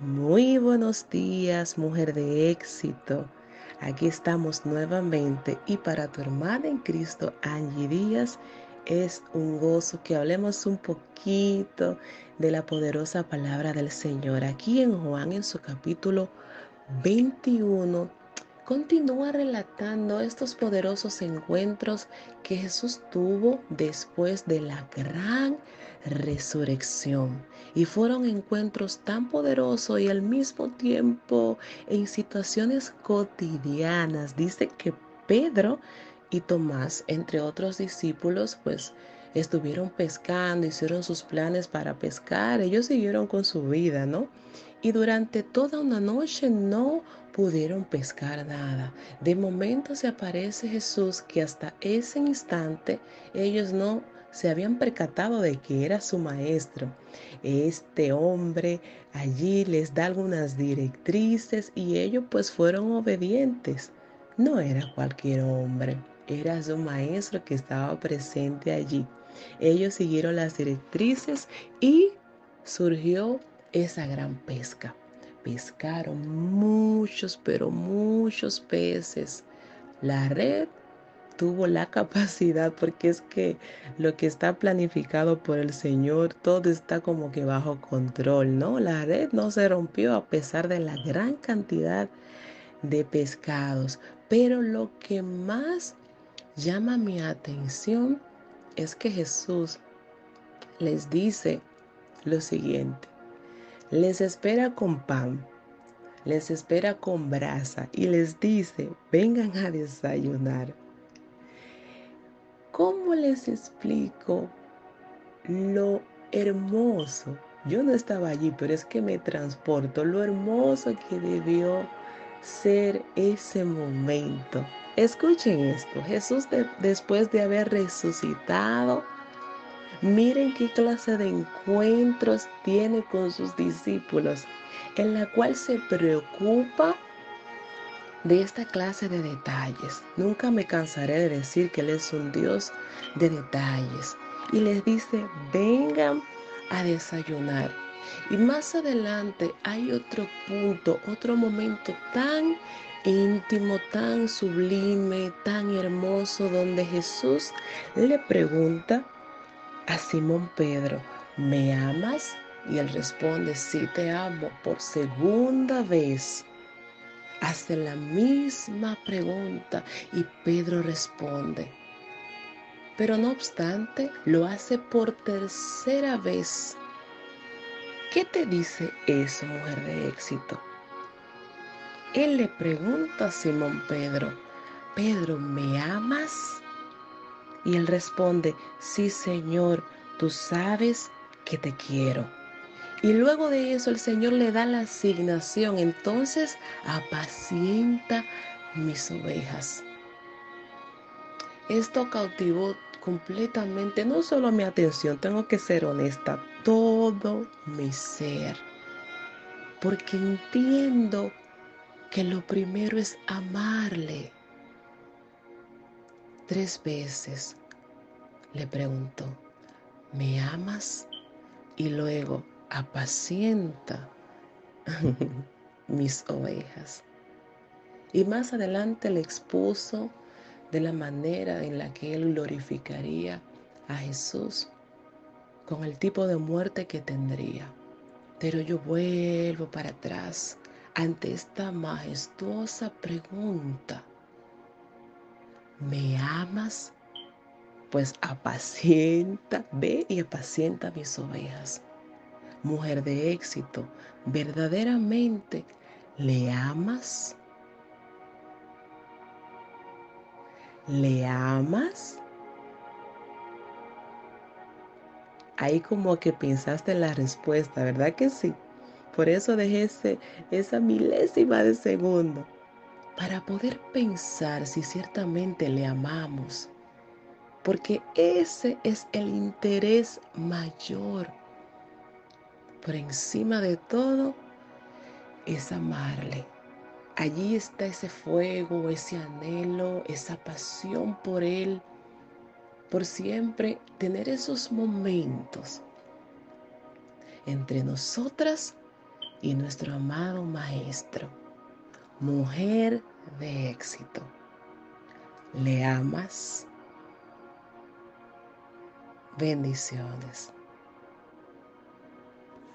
Muy buenos días, mujer de éxito. Aquí estamos nuevamente y para tu hermana en Cristo, Angie Díaz, es un gozo que hablemos un poquito de la poderosa palabra del Señor. Aquí en Juan, en su capítulo 21, continúa relatando estos poderosos encuentros que Jesús tuvo después de la gran resurrección. Y fueron encuentros tan poderosos y al mismo tiempo en situaciones cotidianas. Dice que Pedro y Tomás, entre otros discípulos, pues estuvieron pescando, hicieron sus planes para pescar, ellos siguieron con su vida, ¿no? Y durante toda una noche no pudieron pescar nada. De momento se aparece Jesús que hasta ese instante ellos no se habían percatado de que era su maestro. Este hombre allí les da algunas directrices y ellos pues fueron obedientes. No era cualquier hombre, era su maestro que estaba presente allí. Ellos siguieron las directrices y surgió esa gran pesca pescaron muchos, pero muchos peces. La red tuvo la capacidad, porque es que lo que está planificado por el Señor, todo está como que bajo control, ¿no? La red no se rompió a pesar de la gran cantidad de pescados. Pero lo que más llama mi atención es que Jesús les dice lo siguiente les espera con pan, les espera con brasa y les dice, vengan a desayunar. ¿Cómo les explico lo hermoso? Yo no estaba allí, pero es que me transporto, lo hermoso que debió ser ese momento. Escuchen esto, Jesús después de haber resucitado, Miren qué clase de encuentros tiene con sus discípulos, en la cual se preocupa de esta clase de detalles. Nunca me cansaré de decir que Él es un Dios de detalles. Y les dice, vengan a desayunar. Y más adelante hay otro punto, otro momento tan íntimo, tan sublime, tan hermoso, donde Jesús le pregunta a Simón Pedro, ¿me amas? Y él responde, sí te amo por segunda vez. Hace la misma pregunta y Pedro responde. Pero no obstante, lo hace por tercera vez. ¿Qué te dice eso, mujer de éxito? Él le pregunta a Simón Pedro, Pedro, ¿me amas? Y él responde, sí Señor, tú sabes que te quiero. Y luego de eso el Señor le da la asignación, entonces apacienta mis ovejas. Esto cautivó completamente, no solo mi atención, tengo que ser honesta, todo mi ser. Porque entiendo que lo primero es amarle Tres veces le preguntó, ¿me amas? Y luego, apacienta mis ovejas. Y más adelante le expuso de la manera en la que él glorificaría a Jesús con el tipo de muerte que tendría. Pero yo vuelvo para atrás ante esta majestuosa pregunta ¿me amas? Pues apacienta, ve y apacienta mis ovejas. Mujer de éxito, verdaderamente, ¿le amas? ¿Le amas? Ahí como que pensaste en la respuesta, ¿verdad que sí? Por eso dejé esa milésima de segundo para poder pensar si ciertamente le amamos, porque ese es el interés mayor. Por encima de todo es amarle. Allí está ese fuego, ese anhelo, esa pasión por Él, por siempre tener esos momentos entre nosotras y nuestro amado Maestro, mujer de éxito. ¿Le amas? Bendiciones.